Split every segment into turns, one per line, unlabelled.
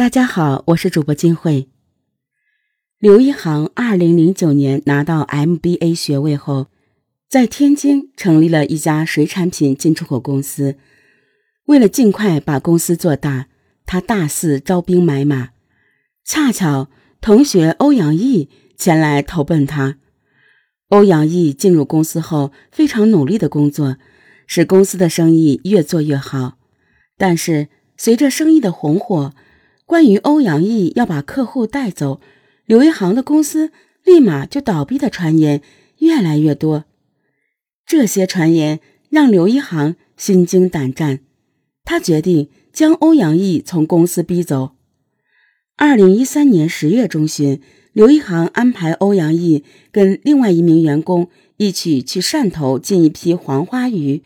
大家好，我是主播金慧。刘一航二零零九年拿到 MBA 学位后，在天津成立了一家水产品进出口公司。为了尽快把公司做大，他大肆招兵买马。恰巧同学欧阳毅前来投奔他。欧阳毅进入公司后，非常努力的工作，使公司的生意越做越好。但是随着生意的红火，关于欧阳毅要把客户带走，刘一航的公司立马就倒闭的传言越来越多。这些传言让刘一航心惊胆战，他决定将欧阳毅从公司逼走。二零一三年十月中旬，刘一航安排欧阳毅跟另外一名员工一起去汕头进一批黄花鱼，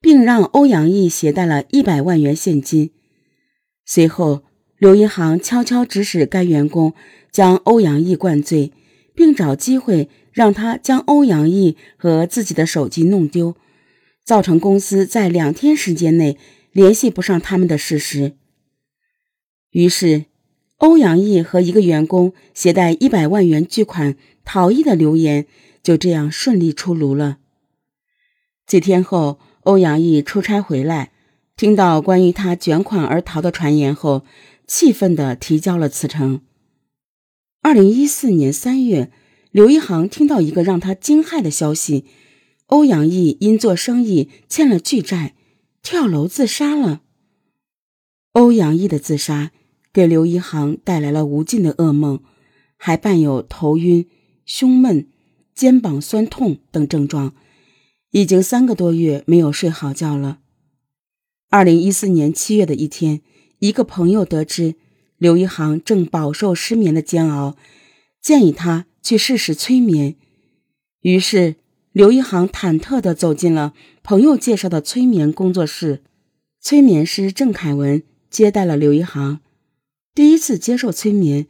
并让欧阳毅携带了一百万元现金。随后。刘一航悄悄指使该员工将欧阳毅灌醉，并找机会让他将欧阳毅和自己的手机弄丢，造成公司在两天时间内联系不上他们的事实。于是，欧阳毅和一个员工携带一百万元巨款逃逸的流言就这样顺利出炉了。几天后，欧阳毅出差回来，听到关于他卷款而逃的传言后。气愤地提交了辞呈。二零一四年三月，刘一航听到一个让他惊骇的消息：欧阳毅因做生意欠了巨债，跳楼自杀了。欧阳毅的自杀给刘一航带来了无尽的噩梦，还伴有头晕、胸闷、肩膀酸痛等症状，已经三个多月没有睡好觉了。二零一四年七月的一天。一个朋友得知刘一航正饱受失眠的煎熬，建议他去试试催眠。于是，刘一航忐忑地走进了朋友介绍的催眠工作室。催眠师郑凯文接待了刘一航。第一次接受催眠，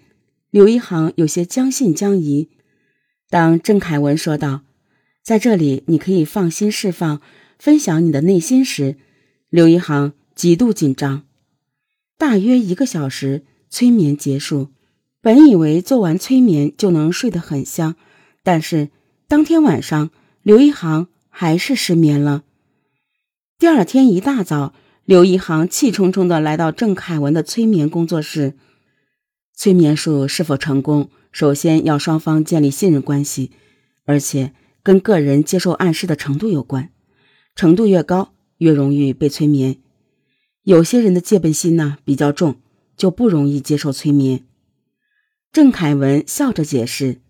刘一航有些将信将疑。当郑凯文说道：“在这里，你可以放心释放、分享你的内心时，刘一航极度紧张。大约一个小时，催眠结束。本以为做完催眠就能睡得很香，但是当天晚上，刘一航还是失眠了。第二天一大早，刘一航气冲冲地来到郑凯文的催眠工作室。催眠术是否成功，首先要双方建立信任关系，而且跟个人接受暗示的程度有关，程度越高，越容易被催眠。有些人的戒备心呢比较重，就不容易接受催眠。郑凯文笑着解释。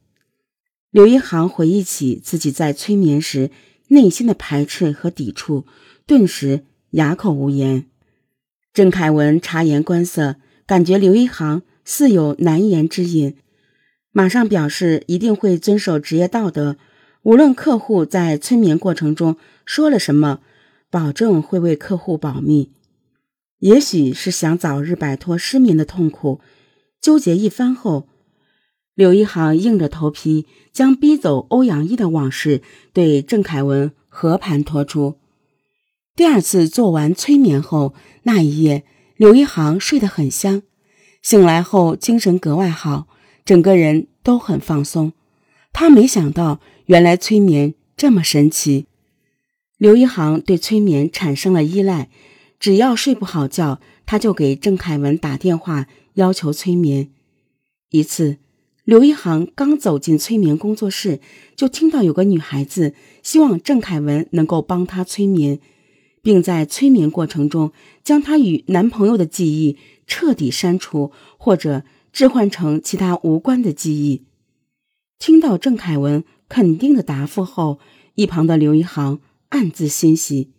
刘一航回忆起自己在催眠时内心的排斥和抵触，顿时哑口无言。郑凯文察言观色，感觉刘一航似有难言之隐，马上表示一定会遵守职业道德，无论客户在催眠过程中说了什么，保证会为客户保密。也许是想早日摆脱失眠的痛苦，纠结一番后，刘一航硬着头皮将逼走欧阳毅的往事对郑凯文和盘托出。第二次做完催眠后，那一夜刘一航睡得很香，醒来后精神格外好，整个人都很放松。他没想到，原来催眠这么神奇。刘一航对催眠产生了依赖。只要睡不好觉，他就给郑凯文打电话要求催眠。一次，刘一航刚走进催眠工作室，就听到有个女孩子希望郑凯文能够帮她催眠，并在催眠过程中将她与男朋友的记忆彻底删除，或者置换成其他无关的记忆。听到郑凯文肯定的答复后，一旁的刘一航暗自欣喜，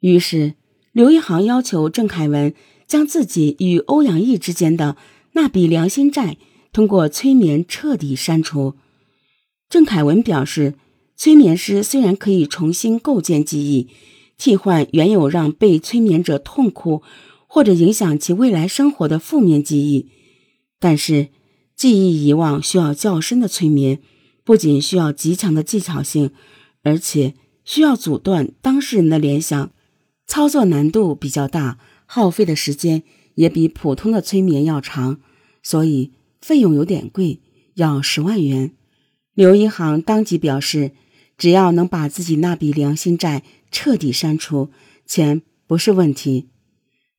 于是。刘一航要求郑凯文将自己与欧阳毅之间的那笔良心债通过催眠彻底删除。郑凯文表示，催眠师虽然可以重新构建记忆，替换原有让被催眠者痛苦或者影响其未来生活的负面记忆，但是记忆遗忘需要较深的催眠，不仅需要极强的技巧性，而且需要阻断当事人的联想。操作难度比较大，耗费的时间也比普通的催眠要长，所以费用有点贵，要十万元。刘一航当即表示，只要能把自己那笔良心债彻底删除，钱不是问题。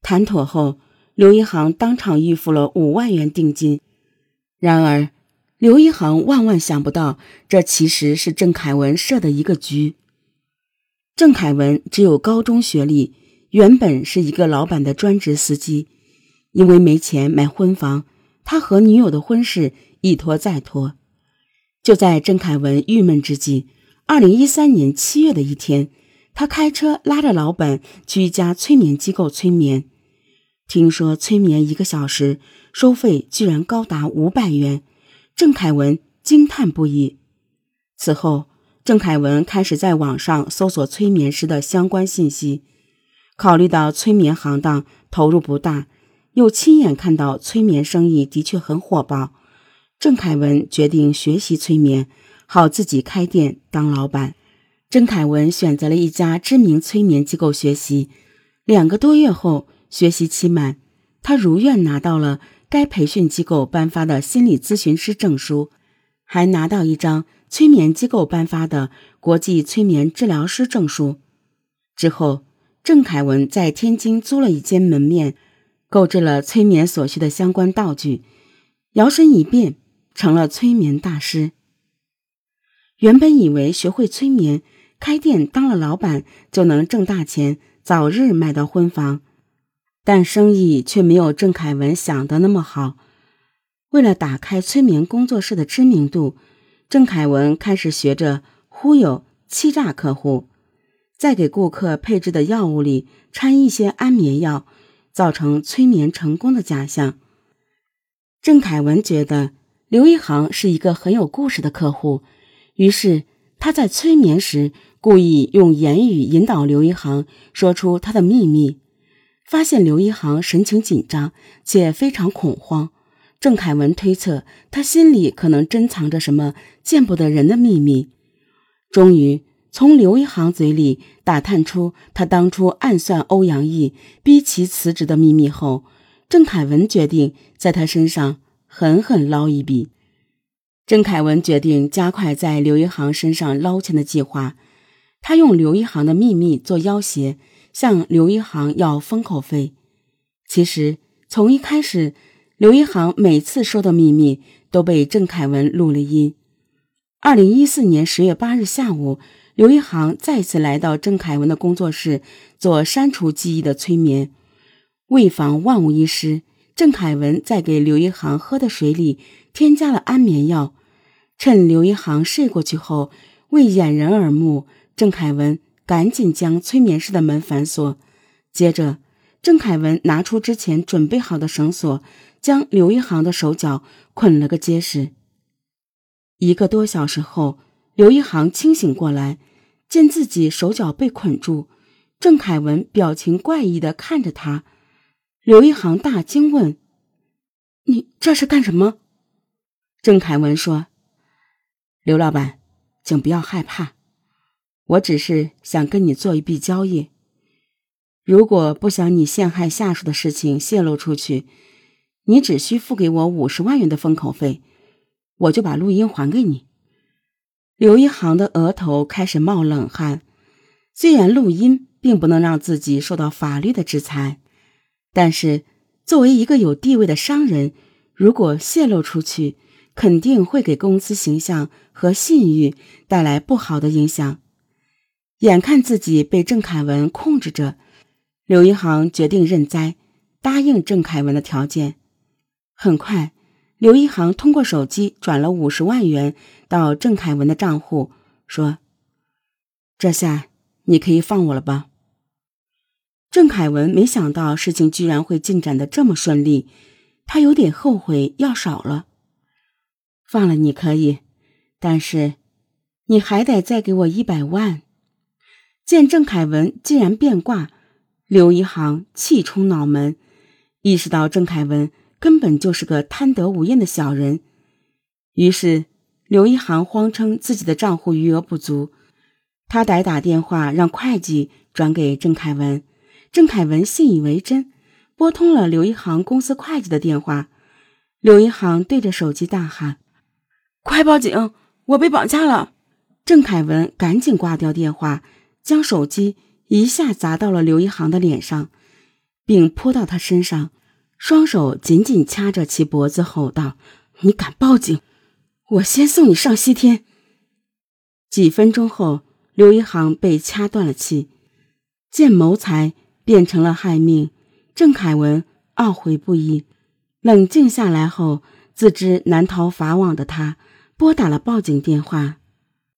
谈妥后，刘一航当场预付了五万元定金。然而，刘一航万万想不到，这其实是郑凯文设的一个局。郑凯文只有高中学历，原本是一个老板的专职司机，因为没钱买婚房，他和女友的婚事一拖再拖。就在郑凯文郁闷之际，二零一三年七月的一天，他开车拉着老板去一家催眠机构催眠。听说催眠一个小时收费居然高达五百元，郑凯文惊叹不已。此后，郑凯文开始在网上搜索催眠师的相关信息。考虑到催眠行当投入不大，又亲眼看到催眠生意的确很火爆。郑凯文决定学习催眠，好自己开店当老板。郑凯文选择了一家知名催眠机构学习，两个多月后，学习期满，他如愿拿到了该培训机构颁发的心理咨询师证书，还拿到一张催眠机构颁发的国际催眠治疗师证书。之后，郑凯文在天津租了一间门面，购置了催眠所需的相关道具，摇身一变。成了催眠大师。原本以为学会催眠、开店当了老板就能挣大钱，早日买到婚房，但生意却没有郑凯文想的那么好。为了打开催眠工作室的知名度，郑凯文开始学着忽悠、欺诈客户，在给顾客配置的药物里掺一些安眠药，造成催眠成功的假象。郑凯文觉得。刘一航是一个很有故事的客户，于是他在催眠时故意用言语引导刘一航说出他的秘密。发现刘一航神情紧张且非常恐慌，郑凯文推测他心里可能珍藏着什么见不得人的秘密。终于从刘一航嘴里打探出他当初暗算欧阳毅逼其辞职的秘密后，郑凯文决定在他身上。狠狠捞一笔，郑凯文决定加快在刘一航身上捞钱的计划。他用刘一航的秘密做要挟，向刘一航要封口费。其实从一开始，刘一航每次说的秘密都被郑凯文录了音。二零一四年十月八日下午，刘一航再次来到郑凯文的工作室做删除记忆的催眠。为防万无一失。郑凯文在给刘一航喝的水里添加了安眠药，趁刘一航睡过去后，为掩人耳目，郑凯文赶紧将催眠室的门反锁。接着，郑凯文拿出之前准备好的绳索，将刘一航的手脚捆了个结实。一个多小时后，刘一航清醒过来，见自己手脚被捆住，郑凯文表情怪异的看着他。刘一航大惊问：“你这是干什么？”郑凯文说：“刘老板，请不要害怕，我只是想跟你做一笔交易。如果不想你陷害下属的事情泄露出去，你只需付给我五十万元的封口费，我就把录音还给你。”刘一航的额头开始冒冷汗。虽然录音并不能让自己受到法律的制裁。但是，作为一个有地位的商人，如果泄露出去，肯定会给公司形象和信誉带来不好的影响。眼看自己被郑凯文控制着，刘一航决定认栽，答应郑凯文的条件。很快，刘一航通过手机转了五十万元到郑凯文的账户，说：“这下你可以放我了吧？”郑凯文没想到事情居然会进展的这么顺利，他有点后悔要少了。放了你可以，但是你还得再给我一百万。见郑凯文竟然变卦，刘一航气冲脑门，意识到郑凯文根本就是个贪得无厌的小人。于是刘一航谎称自己的账户余额不足，他得打电话让会计转给郑凯文。郑凯文信以为真，拨通了刘一航公司会计的电话。刘一航对着手机大喊：“快报警！我被绑架了！”郑凯文赶紧挂掉电话，将手机一下砸到了刘一航的脸上，并泼到他身上，双手紧紧掐着其脖子，吼道：“你敢报警，我先送你上西天！”几分钟后，刘一航被掐断了气。见谋财变成了害命，郑凯文懊悔不已。冷静下来后，自知难逃法网的他，拨打了报警电话。